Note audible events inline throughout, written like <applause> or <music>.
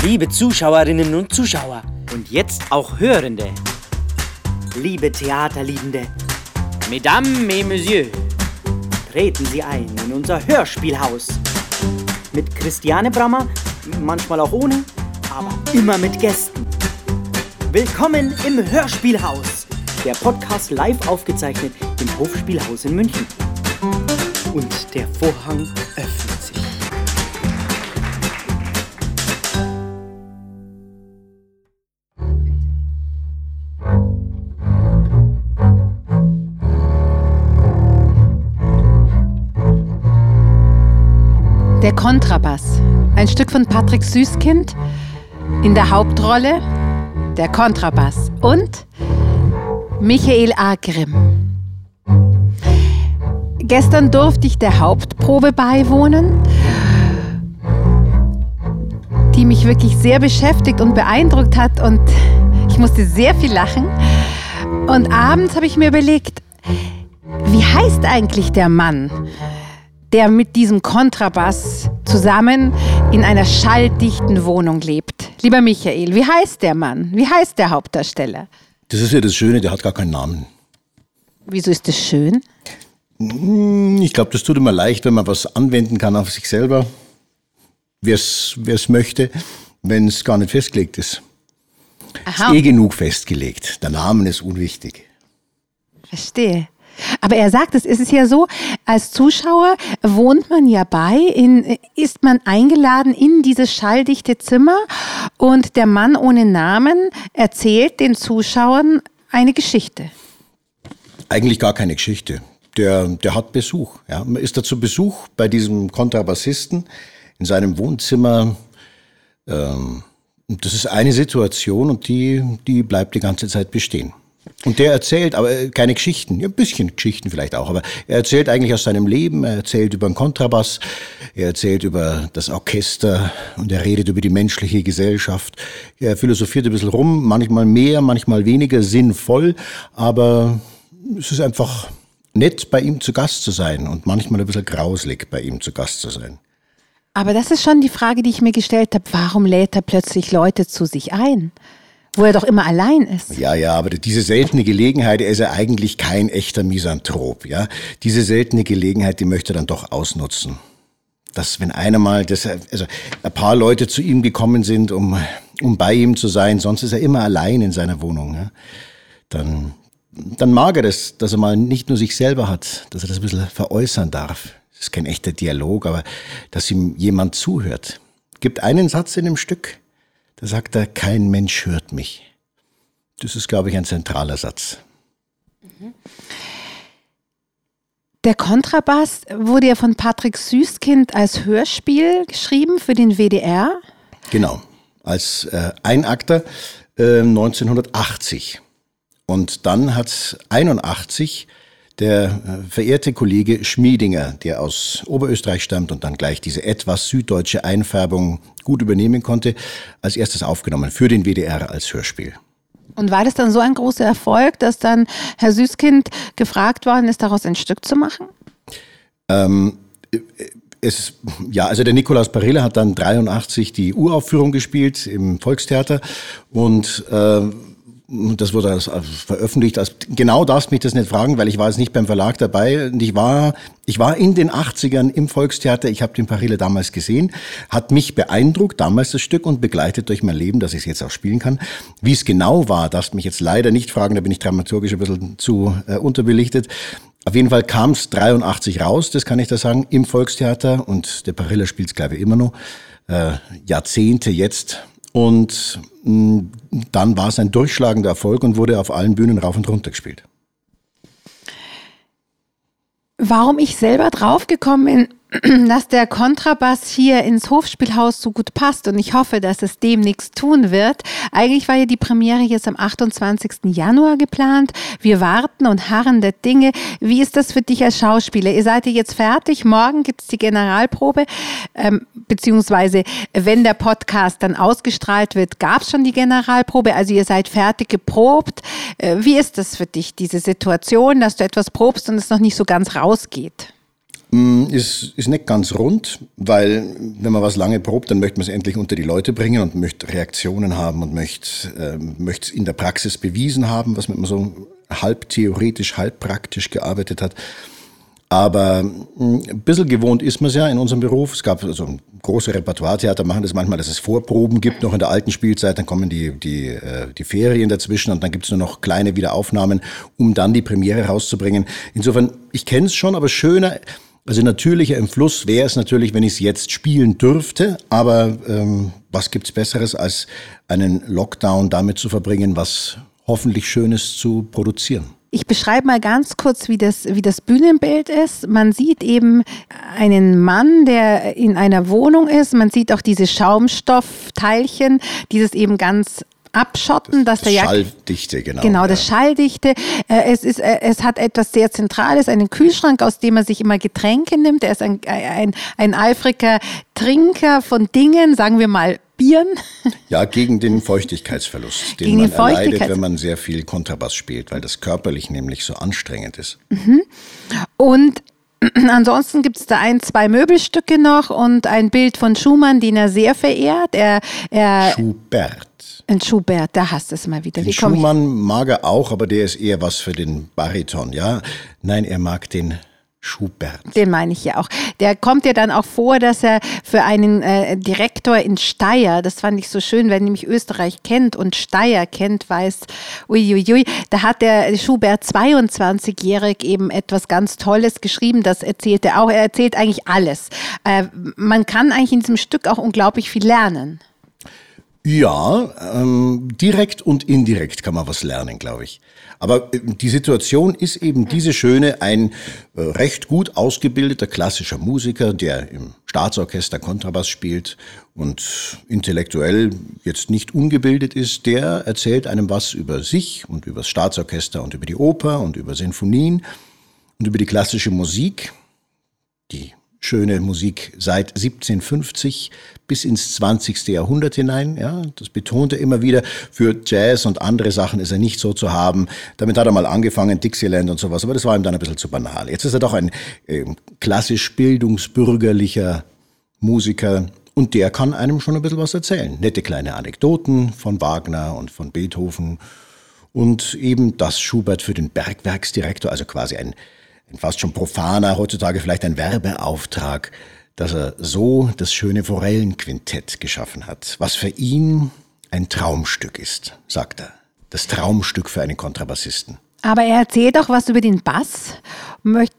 Liebe Zuschauerinnen und Zuschauer. Und jetzt auch Hörende. Liebe Theaterliebende. Mesdames et Messieurs. Treten Sie ein in unser Hörspielhaus. Mit Christiane Brammer, manchmal auch ohne, aber immer mit Gästen. Willkommen im Hörspielhaus. Der Podcast live aufgezeichnet im Hofspielhaus in München. Und der Vorhang öffnet Kontrabass. Ein Stück von Patrick Süßkind. In der Hauptrolle der Kontrabass und Michael A. Grimm. Gestern durfte ich der Hauptprobe beiwohnen, die mich wirklich sehr beschäftigt und beeindruckt hat und ich musste sehr viel lachen. Und abends habe ich mir überlegt, wie heißt eigentlich der Mann, der mit diesem Kontrabass zusammen in einer schalldichten Wohnung lebt. Lieber Michael, wie heißt der Mann? Wie heißt der Hauptdarsteller? Das ist ja das Schöne, der hat gar keinen Namen. Wieso ist das schön? Hm, Ich glaube, das tut immer leicht, wenn man was anwenden kann auf sich selber, wer es möchte, wenn es gar nicht festgelegt ist. Aha, Ist eh genug festgelegt. Der Name ist unwichtig. verstehe. Aber er sagt, es ist ja so, als Zuschauer wohnt man ja bei, in, ist man eingeladen in dieses schalldichte Zimmer und der Mann ohne Namen erzählt den Zuschauern eine Geschichte. Eigentlich gar keine Geschichte. Der, der hat Besuch. Ja. Man ist da zu Besuch bei diesem Kontrabassisten in seinem Wohnzimmer. Ähm, das ist eine Situation und die, die bleibt die ganze Zeit bestehen. Und der erzählt, aber äh, keine Geschichten, ja, ein bisschen Geschichten vielleicht auch, aber er erzählt eigentlich aus seinem Leben, er erzählt über den Kontrabass, er erzählt über das Orchester und er redet über die menschliche Gesellschaft. Er philosophiert ein bisschen rum, manchmal mehr, manchmal weniger sinnvoll, aber es ist einfach nett, bei ihm zu Gast zu sein und manchmal ein bisschen grauslig, bei ihm zu Gast zu sein. Aber das ist schon die Frage, die ich mir gestellt habe. Warum lädt er plötzlich Leute zu sich ein? Wo er doch immer allein ist. Ja, ja, aber diese seltene Gelegenheit, er ist ja eigentlich kein echter Misanthrop, ja. Diese seltene Gelegenheit, die möchte er dann doch ausnutzen. Dass, wenn einer mal, das, also ein paar Leute zu ihm gekommen sind, um, um bei ihm zu sein, sonst ist er immer allein in seiner Wohnung, ja. Dann, dann mag er das, dass er mal nicht nur sich selber hat, dass er das ein bisschen veräußern darf. Das ist kein echter Dialog, aber dass ihm jemand zuhört. Gibt einen Satz in dem Stück, da sagt er, kein Mensch hört mich. Das ist, glaube ich, ein zentraler Satz. Der Kontrabass wurde ja von Patrick Süßkind als Hörspiel geschrieben für den WDR. Genau, als äh, Einakter äh, 1980. Und dann hat 81 der äh, verehrte Kollege Schmiedinger, der aus Oberösterreich stammt und dann gleich diese etwas süddeutsche Einfärbung gut übernehmen konnte, als erstes aufgenommen für den WDR als Hörspiel. Und war das dann so ein großer Erfolg, dass dann Herr Süßkind gefragt worden ist, daraus ein Stück zu machen? Ähm, es, ja, also der Nikolaus Barilla hat dann 83 die Uraufführung gespielt im Volkstheater und äh, das wurde veröffentlicht. Als, genau darfst mich das nicht fragen, weil ich war jetzt nicht beim Verlag dabei. Und ich war, ich war in den 80ern im Volkstheater. Ich habe den Parille damals gesehen. Hat mich beeindruckt, damals das Stück, und begleitet durch mein Leben, dass ich es jetzt auch spielen kann. Wie es genau war, darfst mich jetzt leider nicht fragen. Da bin ich dramaturgisch ein bisschen zu äh, unterbelichtet. Auf jeden Fall kam es 83 raus, das kann ich da sagen, im Volkstheater. Und der Parilla spielt es, glaube ich, immer noch. Äh, Jahrzehnte jetzt und mh, dann war es ein durchschlagender Erfolg und wurde auf allen Bühnen rauf und runter gespielt. Warum ich selber draufgekommen bin, <clears throat> dass der Kontrabass hier ins Hofspielhaus so gut passt und ich hoffe, dass es demnächst tun wird. Eigentlich war ja die Premiere jetzt am 28. Januar geplant. Wir warten und harren der Dinge. Wie ist das für dich als Schauspieler? Ihr seid ja jetzt fertig. Morgen gibt es die Generalprobe. Ähm, beziehungsweise, wenn der Podcast dann ausgestrahlt wird, gab es schon die Generalprobe. Also ihr seid fertig geprobt. Äh, wie ist das für dich, diese Situation, dass du etwas probst und es noch nicht so ganz rausgeht? Mm, ist, ist nicht ganz rund, weil wenn man was lange probt, dann möchte man es endlich unter die Leute bringen und möchte Reaktionen haben und möchte äh, es in der Praxis bewiesen haben, was man so halb theoretisch, halb praktisch gearbeitet hat. Aber mm, ein bisschen gewohnt ist man es ja in unserem Beruf. Es gab also große Repertoire-Theater, machen das manchmal, dass es Vorproben gibt, noch in der alten Spielzeit, dann kommen die, die, äh, die Ferien dazwischen und dann gibt es nur noch kleine Wiederaufnahmen, um dann die Premiere rauszubringen. Insofern, ich kenne es schon, aber schöner also natürlicher im Fluss wäre es natürlich, wenn ich es jetzt spielen dürfte, aber ähm, was gibt's Besseres, als einen Lockdown damit zu verbringen, was hoffentlich Schönes zu produzieren? Ich beschreibe mal ganz kurz, wie das, wie das Bühnenbild ist. Man sieht eben einen Mann, der in einer Wohnung ist. Man sieht auch diese Schaumstoffteilchen, dieses eben ganz abschotten, das, dass der ja Schalldichte genau. Genau, das ja. Schalldichte. Äh, es ist, äh, es hat etwas sehr Zentrales, einen Kühlschrank, aus dem er sich immer Getränke nimmt. Er ist ein, ein, ein eifriger Trinker von Dingen, sagen wir mal Bieren. <laughs> Ja, gegen den Feuchtigkeitsverlust, den gegen man den Feuchtigkeits erleidet, wenn man sehr viel Kontrabass spielt, weil das körperlich nämlich so anstrengend ist. Mhm. Und <clears throat> Ansonsten gibt es da ein, zwei Möbelstücke noch und ein Bild von Schumann, den er sehr verehrt. Er, er Schubert. Ein Schubert, da hast du es mal wieder. Den Schumann mag er auch, aber der ist eher was für den Bariton, ja? Nein, er mag den Schubert. Den meine ich ja auch. Der kommt ja dann auch vor, dass er für einen äh, Direktor in Steyr, das fand ich so schön, wer nämlich Österreich kennt und Steyr kennt, weiß, uiuiui, da hat der Schubert 22-jährig eben etwas ganz Tolles geschrieben, das erzählt er auch. Er erzählt eigentlich alles. Äh, man kann eigentlich in diesem Stück auch unglaublich viel lernen. Ja, ähm, direkt und indirekt kann man was lernen, glaube ich. Aber äh, die Situation ist eben diese schöne, ein äh, recht gut ausgebildeter klassischer Musiker, der im Staatsorchester Kontrabass spielt und intellektuell jetzt nicht ungebildet ist, der erzählt einem was über sich und über das Staatsorchester und über die Oper und über Sinfonien und über die klassische Musik, die schöne Musik seit 1750 bis ins 20. Jahrhundert hinein. Ja, das betont er immer wieder. Für Jazz und andere Sachen ist er nicht so zu haben. Damit hat er mal angefangen, Dixieland und sowas, aber das war ihm dann ein bisschen zu banal. Jetzt ist er doch ein äh, klassisch bildungsbürgerlicher Musiker und der kann einem schon ein bisschen was erzählen. Nette kleine Anekdoten von Wagner und von Beethoven und eben das Schubert für den Bergwerksdirektor, also quasi ein fast schon profaner, heutzutage vielleicht ein Werbeauftrag, dass er so das schöne Forellenquintett geschaffen hat, was für ihn ein Traumstück ist, sagt er. Das Traumstück für einen Kontrabassisten. Aber er erzählt auch was über den Bass, möchte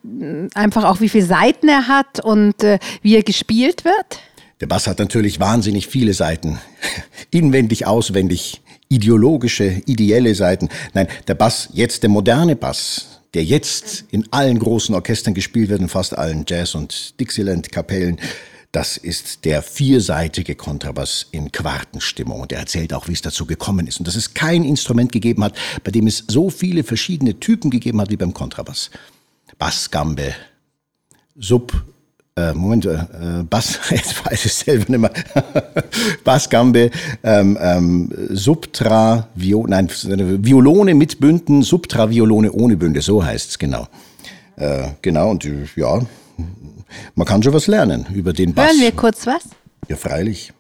einfach auch, wie viele Seiten er hat und äh, wie er gespielt wird. Der Bass hat natürlich wahnsinnig viele Seiten. <laughs> Inwendig, auswendig, ideologische, ideelle Seiten. Nein, der Bass, jetzt der moderne Bass, der jetzt in allen großen Orchestern gespielt wird, in fast allen Jazz- und Dixieland-Kapellen, das ist der vierseitige Kontrabass in Quartenstimmung. Und er erzählt auch, wie es dazu gekommen ist. Und dass es kein Instrument gegeben hat, bei dem es so viele verschiedene Typen gegeben hat wie beim Kontrabass. Bassgambe, Sub, äh, Moment, äh, Bass, <laughs> jetzt weiß ich selber nicht mehr. <laughs> Bassgambe, ähm, ähm, Subtra, Vio, nein, Violone mit Bünden, Subtra, Violone ohne Bünde, so heißt's genau. Äh, genau, und ja, man kann schon was lernen über den Bass. Hören wir kurz was? Ja, freilich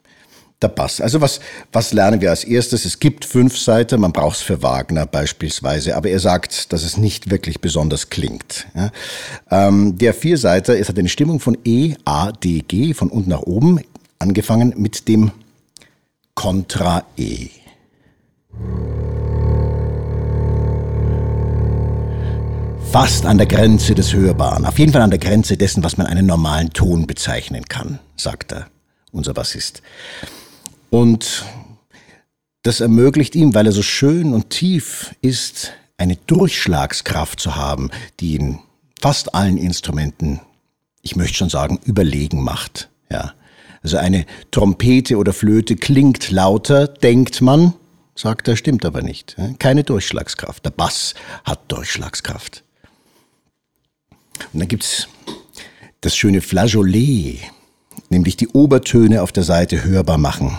der Bass. Also was, was lernen wir als erstes? Es gibt fünf Seiten, man braucht es für Wagner beispielsweise, aber er sagt, dass es nicht wirklich besonders klingt. Ja. Ähm, der Vierseiter, es hat eine Stimmung von E, A, D, G, von unten nach oben, angefangen mit dem Kontra E. Fast an der Grenze des Hörbaren, auf jeden Fall an der Grenze dessen, was man einen normalen Ton bezeichnen kann, sagt er, unser Bassist. Und das ermöglicht ihm, weil er so schön und tief ist, eine Durchschlagskraft zu haben, die in fast allen Instrumenten, ich möchte schon sagen, überlegen macht. Ja. Also eine Trompete oder Flöte klingt lauter, denkt man, sagt er, stimmt aber nicht. Keine Durchschlagskraft. Der Bass hat Durchschlagskraft. Und dann gibt's das schöne Flageolet, nämlich die Obertöne auf der Seite hörbar machen.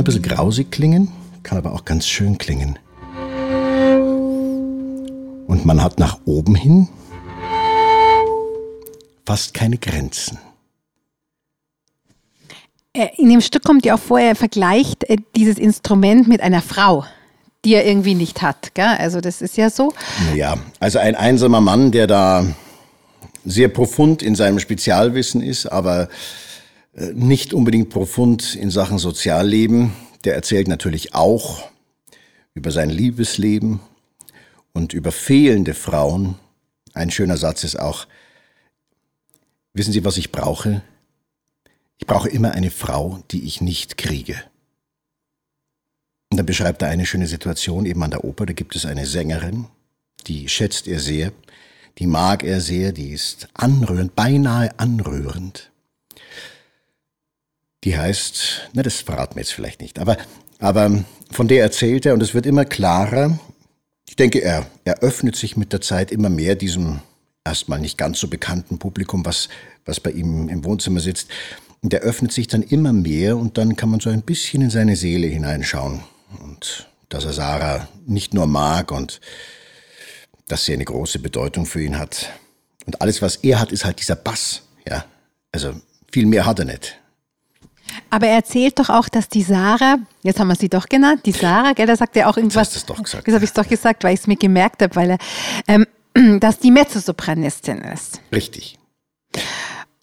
Ein bisschen grausig klingen, kann aber auch ganz schön klingen. Und man hat nach oben hin fast keine Grenzen. Äh, in dem Stück kommt ja auch vor, er vergleicht äh, dieses Instrument mit einer Frau, die er irgendwie nicht hat. Gell? Also das ist ja so. Ja, also ein einsamer Mann, der da sehr profund in seinem Spezialwissen ist, aber nicht unbedingt profund in Sachen Sozialleben. Der erzählt natürlich auch über sein Liebesleben und über fehlende Frauen. Ein schöner Satz ist auch, wissen Sie, was ich brauche? Ich brauche immer eine Frau, die ich nicht kriege. Und dann beschreibt er eine schöne Situation eben an der Oper. Da gibt es eine Sängerin, die schätzt er sehr, die mag er sehr, die ist anrührend, beinahe anrührend. Die heißt, na, das verraten wir jetzt vielleicht nicht, aber, aber von der erzählt er und es wird immer klarer. Ich denke, er, er öffnet sich mit der Zeit immer mehr diesem erstmal nicht ganz so bekannten Publikum, was, was bei ihm im Wohnzimmer sitzt. Und der öffnet sich dann immer mehr und dann kann man so ein bisschen in seine Seele hineinschauen. Und dass er Sarah nicht nur mag und dass sie eine große Bedeutung für ihn hat. Und alles, was er hat, ist halt dieser Bass. Ja, also viel mehr hat er nicht. Aber er erzählt doch auch, dass die Sarah, jetzt haben wir sie doch genannt, die Sarah, gell, da sagt er auch irgendwas. Das hast du doch gesagt. Das habe ich doch gesagt, weil ich es mir gemerkt habe, weil er, ähm, <clears throat> dass die Mezzosopranistin ist. Richtig.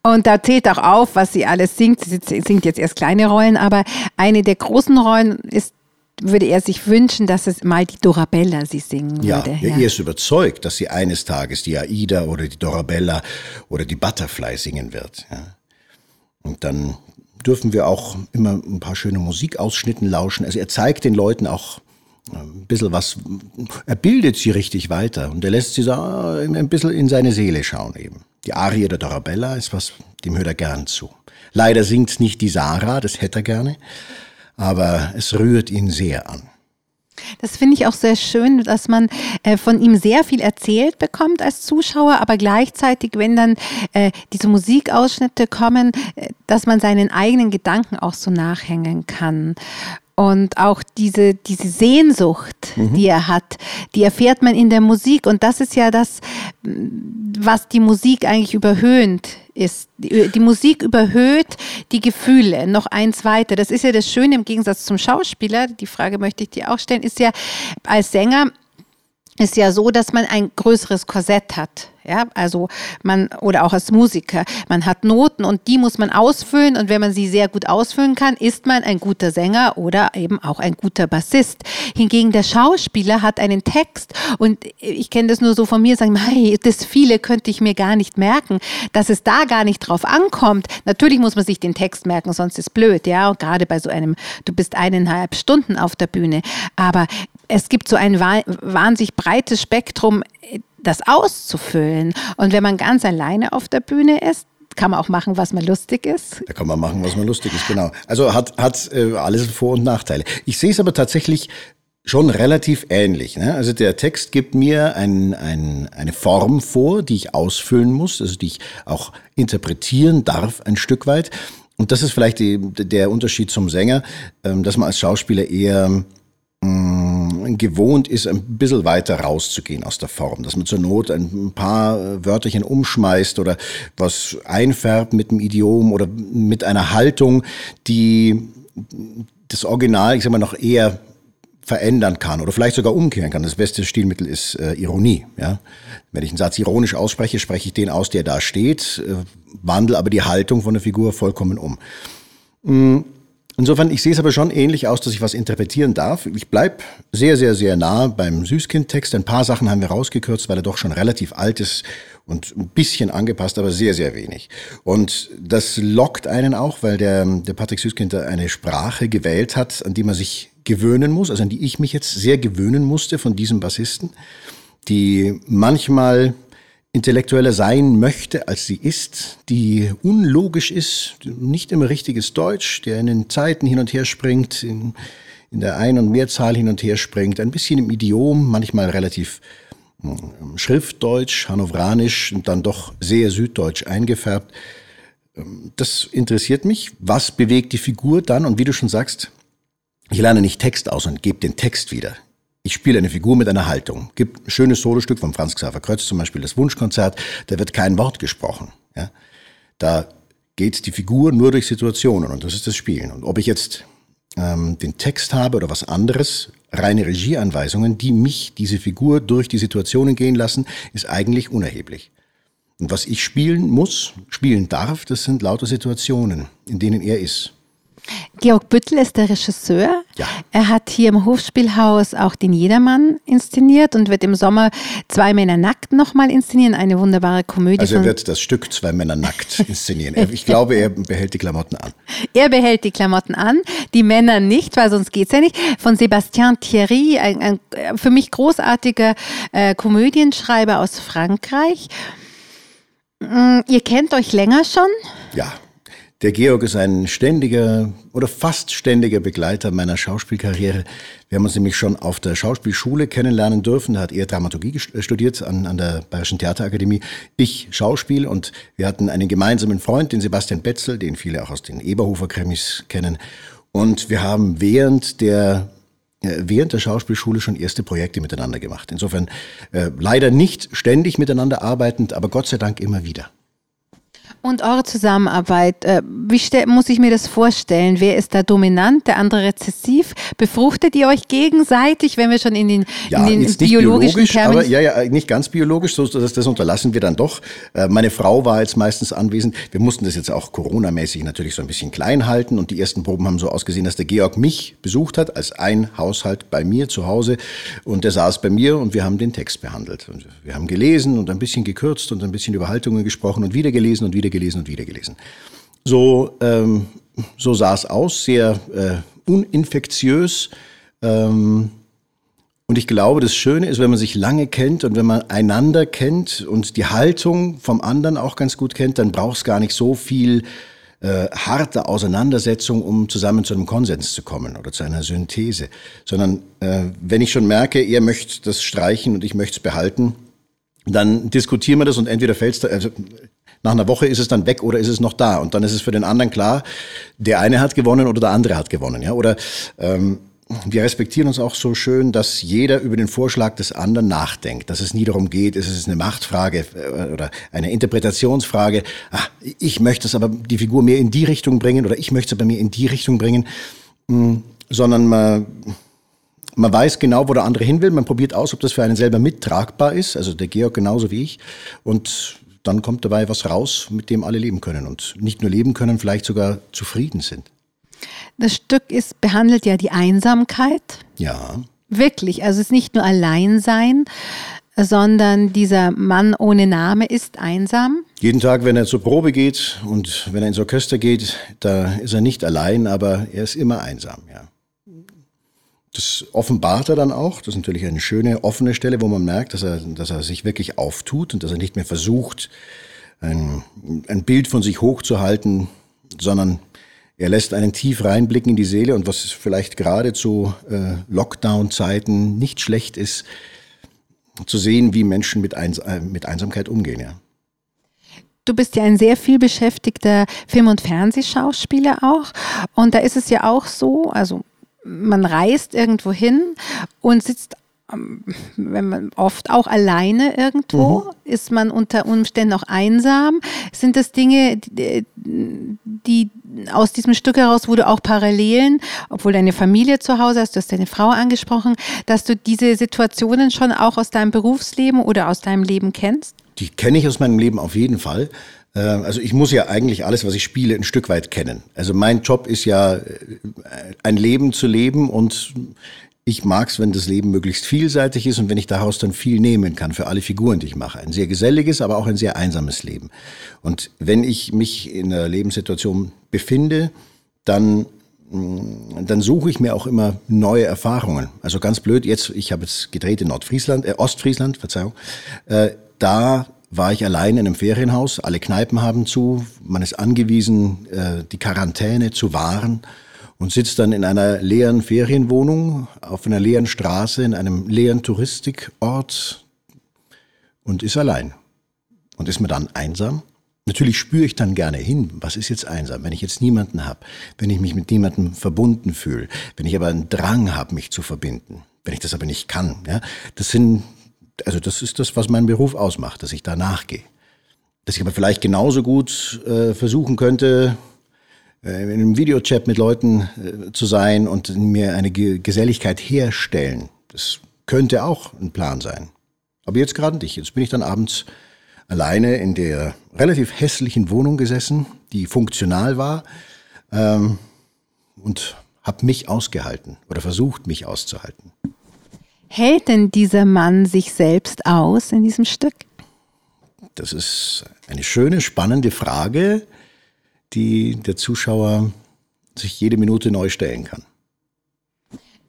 Und da zählt auch auf, was sie alles singt. Sie singt jetzt erst kleine Rollen, aber eine der großen Rollen ist würde er sich wünschen, dass es mal die Dorabella sie singen ja, würde. Ja, er ist überzeugt, dass sie eines Tages die Aida oder die Dorabella oder die Butterfly singen wird. Ja. Und dann dürfen wir auch immer ein paar schöne Musikausschnitten lauschen. Also er zeigt den Leuten auch ein bisschen was, er bildet sie richtig weiter und er lässt sie so ein bisschen in seine Seele schauen eben. Die Arie der Dorabella ist was, dem hört er gern zu. Leider singt nicht die Sarah, das hätte er gerne, aber es rührt ihn sehr an. Das finde ich auch sehr schön, dass man äh, von ihm sehr viel erzählt bekommt als Zuschauer, aber gleichzeitig, wenn dann äh, diese Musikausschnitte kommen, äh, dass man seinen eigenen Gedanken auch so nachhängen kann. Und auch diese, diese Sehnsucht, mhm. die er hat, die erfährt man in der Musik. Und das ist ja das, was die Musik eigentlich überhöhnt ist. Die, die, Musik überhöht die Gefühle noch eins weiter. Das ist ja das Schöne im Gegensatz zum Schauspieler. Die Frage möchte ich dir auch stellen. Ist ja als Sänger ist ja so, dass man ein größeres Korsett hat. Ja, also man, oder auch als Musiker, man hat Noten und die muss man ausfüllen und wenn man sie sehr gut ausfüllen kann, ist man ein guter Sänger oder eben auch ein guter Bassist. Hingegen der Schauspieler hat einen Text und ich kenne das nur so von mir, sagen, hey, das viele könnte ich mir gar nicht merken, dass es da gar nicht drauf ankommt. Natürlich muss man sich den Text merken, sonst ist blöd, ja, gerade bei so einem, du bist eineinhalb Stunden auf der Bühne, aber es gibt so ein wahnsinnig breites Spektrum, das auszufüllen. Und wenn man ganz alleine auf der Bühne ist, kann man auch machen, was man lustig ist. Da kann man machen, was man lustig ist, genau. Also hat, hat äh, alles Vor- und Nachteile. Ich sehe es aber tatsächlich schon relativ ähnlich. Ne? Also der Text gibt mir ein, ein, eine Form vor, die ich ausfüllen muss, also die ich auch interpretieren darf ein Stück weit. Und das ist vielleicht die, der Unterschied zum Sänger, ähm, dass man als Schauspieler eher gewohnt ist, ein bisschen weiter rauszugehen aus der Form, dass man zur Not ein paar Wörterchen umschmeißt oder was einfärbt mit dem Idiom oder mit einer Haltung, die das Original, ich sag mal, noch eher verändern kann oder vielleicht sogar umkehren kann. Das beste Stilmittel ist äh, Ironie. Ja? Wenn ich einen Satz ironisch ausspreche, spreche ich den aus, der da steht, äh, wandle aber die Haltung von der Figur vollkommen um. Mm. Insofern, ich sehe es aber schon ähnlich aus, dass ich was interpretieren darf. Ich bleib sehr, sehr, sehr nah beim Süßkind-Text. Ein paar Sachen haben wir rausgekürzt, weil er doch schon relativ alt ist und ein bisschen angepasst, aber sehr, sehr wenig. Und das lockt einen auch, weil der, der Patrick Süßkind eine Sprache gewählt hat, an die man sich gewöhnen muss, also an die ich mich jetzt sehr gewöhnen musste von diesem Bassisten, die manchmal intellektueller sein möchte, als sie ist, die unlogisch ist, nicht immer richtiges Deutsch, der in den Zeiten hin und her springt, in, in der Ein- und Mehrzahl hin und her springt, ein bisschen im Idiom, manchmal relativ hm, Schriftdeutsch, Hannovranisch und dann doch sehr süddeutsch eingefärbt. Ähm, das interessiert mich. Was bewegt die Figur dann? Und wie du schon sagst, ich lerne nicht Text aus und gebe den Text wieder Ich spiele eine Figur mit einer Haltung. Gibt ein schönes Solostück von Franz Xaver Krötz, zum Beispiel das Wunschkonzert, da wird kein Wort gesprochen. Ja? Da geht die Figur nur durch Situationen und das ist das Spielen. Und ob ich jetzt ähm, den Text habe oder was anderes, reine Regieanweisungen, die mich, diese Figur, durch die Situationen gehen lassen, ist eigentlich unerheblich. Und was ich spielen muss, spielen darf, das sind lauter Situationen, in denen er ist. Georg Büttel ist der Regisseur. Ja. Er hat hier im Hofspielhaus auch den Jedermann inszeniert und wird im Sommer Zwei Männer nackt nochmal inszenieren. Eine wunderbare Komödie. Also er wird das Stück Zwei Männer nackt <laughs> inszenieren. Er- Ich glaube, er behält die Klamotten an. Er behält die Klamotten an, die Männer nicht, weil sonst geht's ja nicht. Von Sébastien Thierry, ein, ein für mich großartiger äh, Komödienschreiber aus Frankreich. Mm, Ihr kennt euch länger schon? Ja, der Georg ist ein ständiger oder fast ständiger Begleiter meiner Schauspielkarriere. Wir haben uns nämlich schon auf der Schauspielschule kennenlernen dürfen. Da hat er Dramaturgie gest- studiert an, an der Bayerischen Theaterakademie. Ich Schauspiel und wir hatten einen gemeinsamen Freund, den Sebastian Betzel, den viele auch aus den Eberhofer-Krimis kennen. Und wir haben während der äh, während der Schauspielschule schon erste Projekte miteinander gemacht. Insofern äh, leider nicht ständig miteinander arbeitend, aber Gott sei Dank immer wieder. Und eure Zusammenarbeit, äh, wie muss ich mir das vorstellen? Wer ist da dominant, der andere rezessiv? Befruchtet ihr euch gegenseitig, wenn wir schon in den, Ja, in den jetzt nicht biologischen biologisch, aber ja, ja, nicht ganz biologisch, so, das, das unterlassen wir dann doch. Äh, Meine Frau war jetzt meistens anwesend. Wir mussten das jetzt auch Corona-mäßig natürlich so ein bisschen klein halten und die ersten Proben haben so ausgesehen, dass der Georg mich besucht hat als ein Haushalt bei mir zu Hause und der saß bei mir und wir haben den Text behandelt. Und wir haben gelesen und ein bisschen gekürzt und ein bisschen über Haltungen gesprochen und wieder gelesen und wieder gelesen und wieder gelesen. So, ähm, so sah es aus, sehr äh, uninfektiös. Ähm, und ich glaube, das Schöne ist, wenn man sich lange kennt und wenn man einander kennt und die Haltung vom anderen auch ganz gut kennt, dann braucht es gar nicht so viel äh, harte Auseinandersetzung, um zusammen zu einem Konsens zu kommen oder zu einer Synthese. Sondern äh, wenn ich schon merke, ihr möchtet das streichen und ich möchte es behalten, dann diskutieren wir das und entweder fällt es, also nach einer Woche ist es dann weg oder ist es noch da und dann ist es für den anderen klar, der eine hat gewonnen oder der andere hat gewonnen, ja oder ähm, wir respektieren uns auch so schön, dass jeder über den Vorschlag des anderen nachdenkt, dass es nie darum geht, es ist eine Machtfrage äh, oder eine Interpretationsfrage. Ach, ich möchte es aber die Figur mehr in die Richtung bringen oder ich möchte es bei mir in die Richtung bringen, mh, sondern man man weiß genau, wo der andere hin will. Man probiert aus, ob das für einen selber mittragbar ist. Also der Georg genauso wie ich. Und dann kommt dabei was raus, mit dem alle leben können. Und nicht nur leben können, vielleicht sogar zufrieden sind. Das Stück ist, behandelt ja die Einsamkeit. Ja. Wirklich, also es ist nicht nur Alleinsein, sondern dieser Mann ohne Name ist einsam. Jeden Tag, wenn er zur Probe geht und wenn er ins Orchester geht, da ist er nicht allein, aber er ist immer einsam, ja. Das offenbart er dann auch. Das ist natürlich eine schöne, offene Stelle, wo man merkt, dass er, dass er sich wirklich auftut und dass er nicht mehr versucht, ein, ein Bild von sich hochzuhalten, sondern er lässt einen tief reinblicken in die Seele und was vielleicht gerade zu äh, Lockdown-Zeiten nicht schlecht ist, zu sehen, wie Menschen mit, Eins äh, mit Einsamkeit umgehen, ja. Du bist ja ein sehr viel beschäftigter Film- und Fernsehschauspieler auch. Und da ist es ja auch so, also man reist irgendwo hin und sitzt, ähm, wenn man oft auch alleine irgendwo, ist man unter Umständen auch einsam. Sind das Dinge, die, die aus diesem Stück heraus, wo du auch Parallelen, obwohl deine Familie zu Hause hast, du hast deine Frau angesprochen, dass du diese Situationen schon auch aus deinem Berufsleben oder aus deinem Leben kennst? Die kenne ich aus meinem Leben auf jeden Fall. Äh, Also ich muss ja eigentlich alles, was ich spiele, ein Stück weit kennen. Also mein Job ist ja, äh, ein Leben zu leben und ich mag es, wenn das Leben möglichst vielseitig ist und wenn ich daraus dann viel nehmen kann für alle Figuren, die ich mache. Ein sehr geselliges, aber auch ein sehr einsames Leben. Und wenn ich mich in einer Lebenssituation befinde, dann dann suche ich mir auch immer neue Erfahrungen. Also ganz blöd, jetzt, ich habe jetzt gedreht in Nordfriesland, äh, Ostfriesland, Verzeihung, äh, da war ich allein in einem Ferienhaus, alle Kneipen haben zu, man ist angewiesen, äh, die Quarantäne zu wahren und sitzt dann in einer leeren Ferienwohnung auf einer leeren Straße in einem leeren Touristikort und ist allein. Und ist mir dann einsam? Natürlich spüre ich dann gerne hin, was ist jetzt einsam, wenn ich jetzt niemanden habe, wenn ich mich mit niemandem verbunden fühle, wenn ich aber einen Drang habe, mich zu verbinden, Wenn ich das aber nicht kann, ja, das sind, also das ist das, was meinen Beruf ausmacht, dass ich da nachgehe. Dass ich aber vielleicht genauso gut äh, versuchen könnte, äh, in einem Videochat mit Leuten äh, zu sein und mir eine Ge Geselligkeit herstellen. Das könnte auch ein Plan sein. Aber jetzt gerade nicht. Jetzt bin ich dann abends alleine in der relativ hässlichen Wohnung gesessen, die funktional war, ähm, und habe mich ausgehalten oder versucht, mich auszuhalten. Hält denn dieser Mann sich selbst aus in diesem Stück? Das ist eine schöne, spannende Frage, die der Zuschauer sich jede Minute neu stellen kann.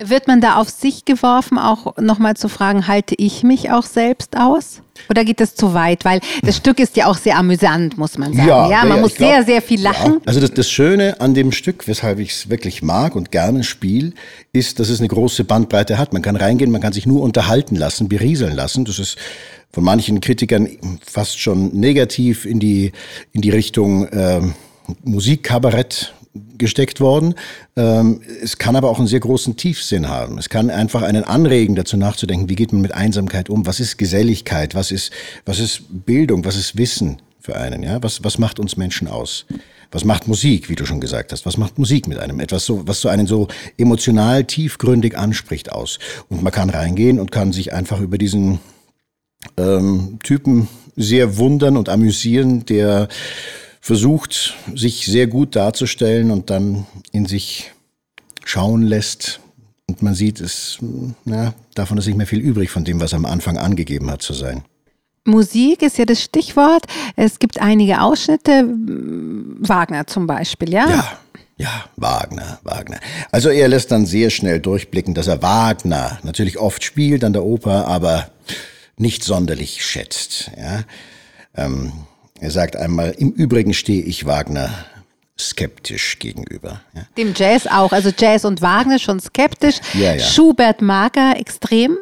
Wird man da auf sich geworfen, auch nochmal zu fragen, halte ich mich auch selbst aus? Oder geht das zu weit? Weil das Stück ist ja auch sehr amüsant, muss man sagen. Ja, ja man ja, muss glaub, sehr, sehr viel lachen. Ja. Also das, das Schöne an dem Stück, weshalb ich es wirklich mag und gerne spiele, ist, dass es eine große Bandbreite hat. Man kann reingehen, man kann sich nur unterhalten lassen, berieseln lassen. Das ist von manchen Kritikern fast schon negativ in die, in die Richtung äh, Musikkabarett gesteckt worden. Ähm, es kann aber auch einen sehr großen Tiefsinn haben. Es kann einfach einen anregen, dazu nachzudenken, wie geht man mit Einsamkeit um? Was ist Geselligkeit? Was ist, was ist Bildung? Was ist Wissen für einen? Ja? Was, was macht uns Menschen aus? Was macht Musik, wie du schon gesagt hast? Was macht Musik mit einem? Etwas so, was so einen so emotional tiefgründig anspricht aus. Und man kann reingehen und kann sich einfach über diesen ähm, Typen sehr wundern und amüsieren, der versucht, sich sehr gut darzustellen und dann in sich schauen lässt. Und man sieht, es, na, davon ist nicht mehr viel übrig von dem, was er am Anfang angegeben hat zu sein. Musik ist ja das Stichwort. Es gibt einige Ausschnitte, Wagner zum Beispiel, ja? Ja. Ja, Wagner, Wagner. Also er lässt dann sehr schnell durchblicken, dass er Wagner natürlich oft spielt an der Oper, aber nicht sonderlich schätzt. Ja? Ähm, er sagt einmal, im Übrigen stehe ich Wagner skeptisch gegenüber. Ja. Dem Jazz auch, also Jazz und Wagner schon skeptisch. Ja, ja. Schubert mag er extrem.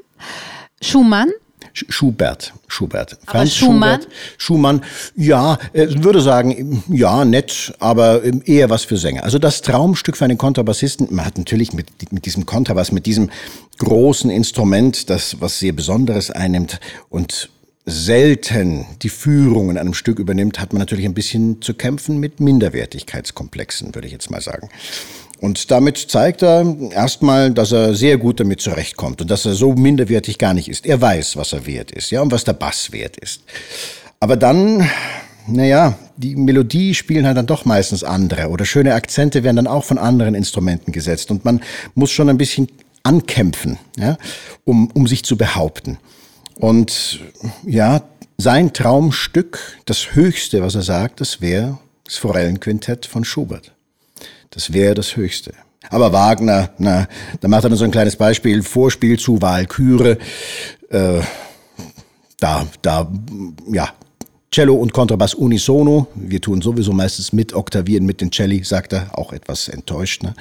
Schumann? Schubert, Schubert. Aber Franz Schumann? Schubert, Schumann, ja, ich würde sagen, ja, nett, aber eher was für Sänger. Also das Traumstück für einen Kontrabassisten, man hat natürlich mit, mit diesem Kontrabass, mit diesem großen Instrument, das was sehr Besonderes einnimmt und selten die Führung in einem Stück übernimmt, hat man natürlich ein bisschen zu kämpfen mit Minderwertigkeitskomplexen, würde ich jetzt mal sagen. Und damit zeigt er erstmal, dass er sehr gut damit zurechtkommt und dass er so minderwertig gar nicht ist. Er weiß, was er wert ist, ja, und was der Bass wert ist. Aber dann, naja, die Melodie spielen halt dann doch meistens andere oder schöne Akzente werden dann auch von anderen Instrumenten gesetzt und man muss schon ein bisschen ankämpfen, ja, um, um sich zu behaupten. Und ja, sein Traumstück, das Höchste, was er sagt, das wäre das Forellenquintett von Schubert. Das wäre das Höchste. Aber Wagner, na, da macht er dann so ein kleines Beispiel, Vorspiel zu Walküre. Äh, da, da, ja, Cello und Kontrabass unisono. Wir tun sowieso meistens mit oktavieren mit den Celli, sagt er, auch etwas enttäuscht. Ne?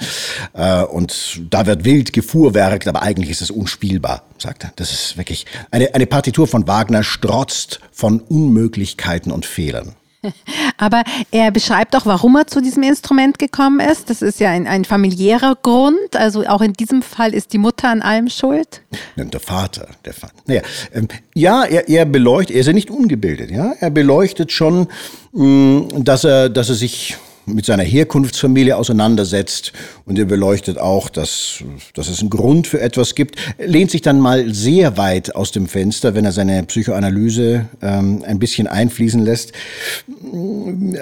Äh, und da wird wild gefuhrwerkt, aber eigentlich ist es unspielbar, sagt er. Das ist wirklich eine, eine Partitur von Wagner strotzt von Unmöglichkeiten und Fehlern. <laughs> Aber er beschreibt auch, warum er zu diesem Instrument gekommen ist. Das ist ja ein, ein familiärer Grund. Also auch in diesem Fall ist die Mutter an allem schuld. Der Vater, der Vater. Naja, ähm, ja, er, er beleuchtet, er ist ja nicht ungebildet, ja. Er beleuchtet schon, mh, mm, dass er, dass er sich mit seiner Herkunftsfamilie auseinandersetzt und er beleuchtet auch, dass, dass es einen Grund für etwas gibt, lehnt sich dann mal sehr weit aus dem Fenster, wenn er seine Psychoanalyse ähm, ein bisschen einfließen lässt.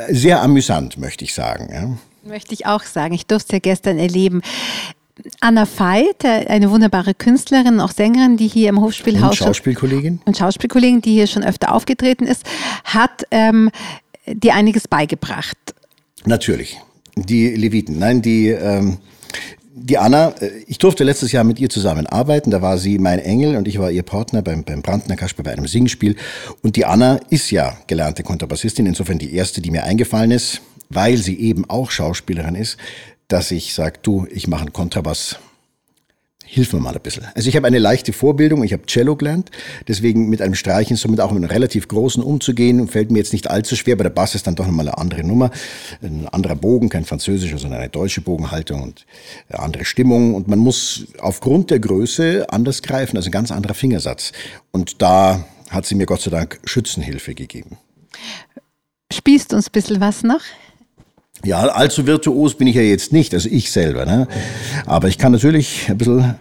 Sehr amüsant, möchte ich sagen. Ja. Möchte ich auch sagen. Ich durfte es ja gestern erleben. Anna Veit, eine wunderbare Künstlerin, auch Sängerin, die hier im Hofspielhaus. Und Schauspielkollegin. Und Schauspielkollegin, die hier schon öfter aufgetreten ist, hat ähm, dir einiges beigebracht. Natürlich. Die Leviten. Nein, die, ähm, die Anna, äh, ich durfte letztes Jahr mit ihr zusammenarbeiten. Da war sie mein Engel und ich war ihr Partner beim, beim Brandner Kasper bei einem Singspiel. Und die Anna ist ja gelernte Kontrabassistin, insofern die erste, die mir eingefallen ist, weil sie eben auch Schauspielerin ist, dass ich sage, du, ich mache einen Kontrabass hilf mir mal ein bisschen. Also ich habe eine leichte Vorbildung, ich habe Cello gelernt, deswegen mit einem Streichinstrument auch mit einem relativ großen umzugehen, fällt mir jetzt nicht allzu schwer, aber der Bass ist dann doch nochmal eine andere Nummer, ein anderer Bogen, kein französischer, sondern eine deutsche Bogenhaltung und eine andere Stimmung und man muss aufgrund der Größe anders greifen, also ein ganz anderer Fingersatz. Und da hat sie mir Gott sei Dank Schützenhilfe gegeben. Spielst du uns ein bisschen was noch? Ja, allzu virtuos bin ich ja jetzt nicht, also ich selber. Ne? Aber ich kann natürlich ein bisschen.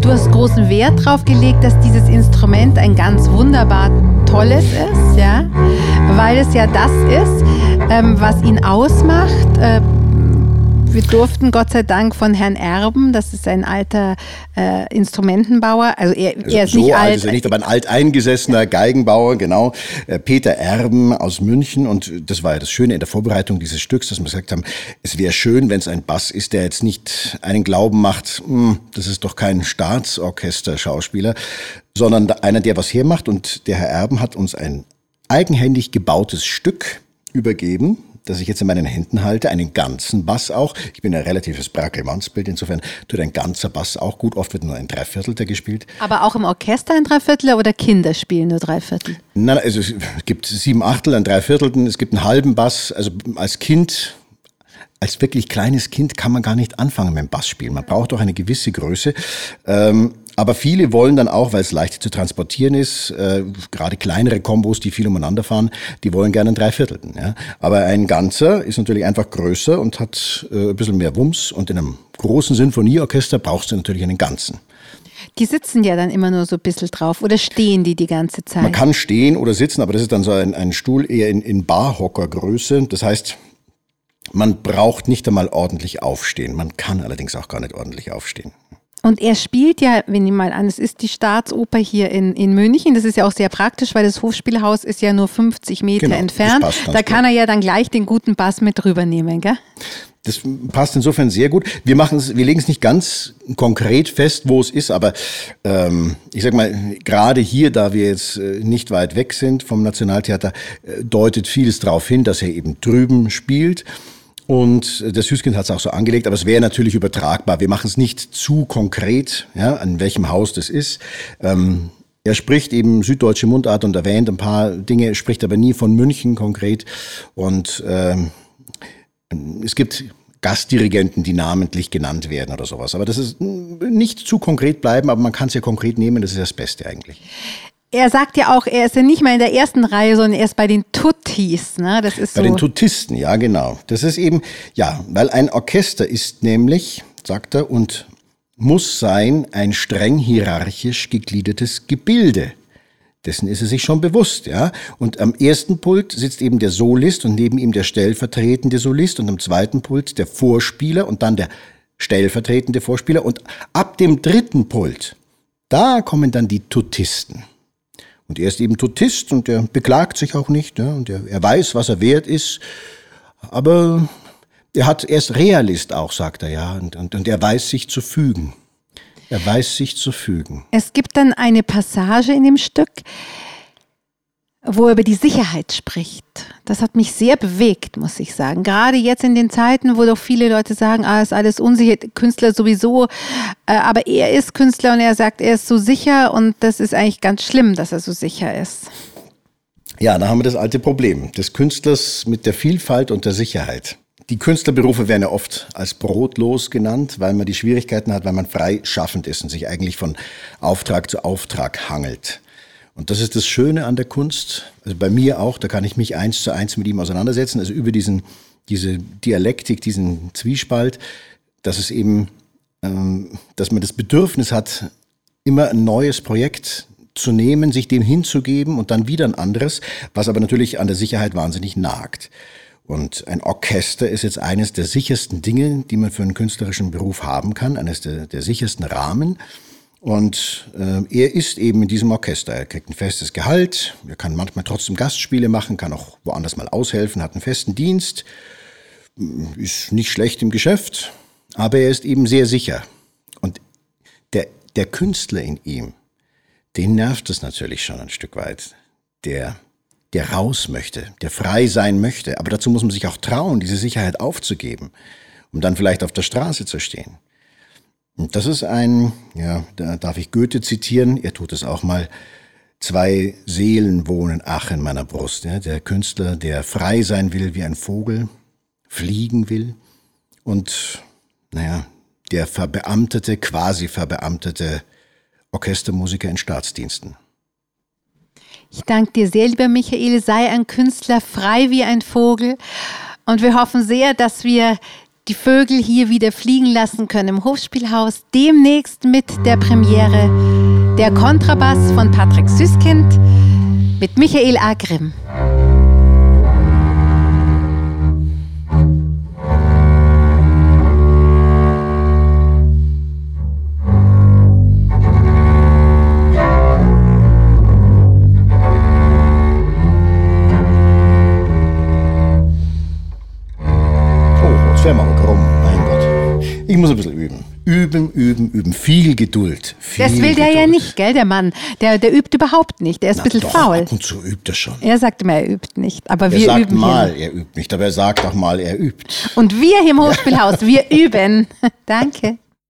Du hast großen Wert darauf gelegt, dass dieses Instrument ein ganz wunderbar tolles ist, ja, weil es ja das ist, ähm, was ihn ausmacht. Äh, wir durften Gott sei Dank von Herrn Erben, das ist ein alter äh, Instrumentenbauer, also er, er ist so nicht alt, alt. ist er nicht, aber ein alteingesessener Geigenbauer, genau, äh, Peter Erben aus München. Und das war ja das Schöne in der Vorbereitung dieses Stücks, dass wir gesagt haben, es wäre schön, wenn es ein Bass ist, der jetzt nicht einen Glauben macht, hm, das ist doch kein Staatsorchester-Schauspieler, sondern einer, der was hermacht. Und der Herr Erben hat uns ein eigenhändig gebautes Stück übergeben, das ich jetzt in meinen Händen halte, einen ganzen Bass auch. Ich bin ein relatives Brackelmannsbild, insofern tut ein ganzer Bass auch gut. Oft wird nur ein Dreiviertelter gespielt. Aber auch im Orchester ein Dreiviertel oder Kinder spielen nur Dreiviertel? Nein, also es gibt sieben Achtel, ein Dreiviertelten, es gibt einen halben Bass. Also als Kind als wirklich kleines Kind kann man gar nicht anfangen mit dem Bass spielen. Man braucht doch eine gewisse Größe. Ähm, aber viele wollen dann auch, weil es leicht zu transportieren ist, äh, gerade kleinere Kombos, die viel umeinander fahren, die wollen gerne einen Dreiviertelten. Ja? Aber ein Ganzer ist natürlich einfach größer und hat äh, ein bisschen mehr Wumms. Und in einem großen Sinfonieorchester brauchst du natürlich einen Ganzen. Die sitzen ja dann immer nur so ein bisschen drauf oder stehen die die ganze Zeit? Man kann stehen oder sitzen, aber das ist dann so ein, ein Stuhl eher in, in Barhockergröße. Das heißt, man braucht nicht einmal ordentlich aufstehen. Man kann allerdings auch gar nicht ordentlich aufstehen. Und er spielt ja, wenn ich mal an, es ist die Staatsoper hier in, in München. Das ist ja auch sehr praktisch, weil das Hofspielhaus ist ja nur 50 Meter Genau, entfernt. Da kann er ja dann gleich den guten Bass mit rübernehmen, gell? Das passt insofern sehr gut. Wir machen es, wir legen es nicht ganz konkret fest, wo es ist, aber ähm, ich sag mal, gerade hier, da wir jetzt äh, nicht weit weg sind vom Nationaltheater, äh, deutet vieles darauf hin, dass er eben drüben spielt. Und das Süßkind hat es auch so angelegt, aber es wäre natürlich übertragbar. Wir machen es nicht zu konkret, ja, an welchem Haus das ist. Ähm, er spricht eben süddeutsche Mundart und erwähnt ein paar Dinge, spricht aber nie von München konkret. Und ähm, es gibt Gastdirigenten, die namentlich genannt werden oder sowas. Aber das ist nicht zu konkret bleiben, aber man kann es ja konkret nehmen, das ist das Beste eigentlich. Er sagt ja auch, er ist ja nicht mal in der ersten Reihe, sondern er ist bei den Tuttis. Ne? Das ist Bei so. den Tutisten, ja genau. Das ist eben, ja, weil ein Orchester ist nämlich, sagt er, und muss sein ein streng hierarchisch gegliedertes Gebilde. Dessen ist er sich schon bewusst, ja. Und am ersten Pult sitzt eben der Solist und neben ihm der stellvertretende Solist und am zweiten Pult der Vorspieler und dann der stellvertretende Vorspieler und ab dem dritten Pult, da kommen dann die Tutisten. Und er ist eben Tutist und er beklagt sich auch nicht. Ja, und er, er weiß, was er wert ist. Aber er, hat, er ist Realist auch, sagt er ja. Und, und, und er weiß sich zu fügen. Er weiß sich zu fügen. Es gibt dann eine Passage in dem Stück, wo er über die Sicherheit spricht. Das hat mich sehr bewegt, muss ich sagen. Gerade jetzt in den Zeiten, wo doch viele Leute sagen, ah, ist alles unsicher, Künstler sowieso. Äh, aber er ist Künstler und er sagt, er ist so sicher und das ist eigentlich ganz schlimm, dass er so sicher ist. Ja, da haben wir das alte Problem des Künstlers mit der Vielfalt und der Sicherheit. Die Künstlerberufe werden ja oft als brotlos genannt, weil man die Schwierigkeiten hat, weil man frei schaffend ist und sich eigentlich von Auftrag zu Auftrag hangelt. Und das ist das Schöne an der Kunst. Also bei mir auch, da kann ich mich eins zu eins mit ihm auseinandersetzen. Also über diesen, diese Dialektik, diesen Zwiespalt, dass es eben, ähm, dass man das Bedürfnis hat, immer ein neues Projekt zu nehmen, sich dem hinzugeben und dann wieder ein anderes, was aber natürlich an der Sicherheit wahnsinnig nagt. Und ein Orchester ist jetzt eines der sichersten Dinge, die man für einen künstlerischen Beruf haben kann, eines der, der sichersten Rahmen. Und äh, er ist eben in diesem Orchester. Er kriegt ein festes Gehalt, er kann manchmal trotzdem Gastspiele machen, kann auch woanders mal aushelfen, hat einen festen Dienst, ist nicht schlecht im Geschäft, aber er ist eben sehr sicher. Und der, der Künstler in ihm, den nervt es natürlich schon ein Stück weit. Der der raus möchte, der frei sein möchte. Aber dazu muss man sich auch trauen, diese Sicherheit aufzugeben, um dann vielleicht auf der Straße zu stehen. Und das ist ein, ja, da darf ich Goethe zitieren, er tut es auch mal, zwei Seelen wohnen ach in meiner Brust. Ja, der Künstler, der frei sein will wie ein Vogel, fliegen will und, naja, der verbeamtete, quasi verbeamtete Orchestermusiker in Staatsdiensten. Ich danke dir sehr, lieber Michael. Sei ein Künstler frei wie ein Vogel. Und wir hoffen sehr, dass wir die Vögel hier wieder fliegen lassen können im Hofspielhaus. Demnächst mit der Premiere Der Kontrabass von Patrick Süskind mit Michael Agrim. Ich muss ein bisschen üben. Üben, üben, üben. Viel Geduld. Viel das will der Geduld. ja nicht, gell, der Mann. Der, der übt überhaupt nicht. Der ist Na ein bisschen doch, faul. Ab und zu übt er schon. Er sagt immer, er übt nicht. Aber Er wir sagt üben mal, hier. er übt nicht, aber er sagt auch mal, er übt. Und wir hier im Hofspielhaus, wir <laughs> üben. <laughs> Danke.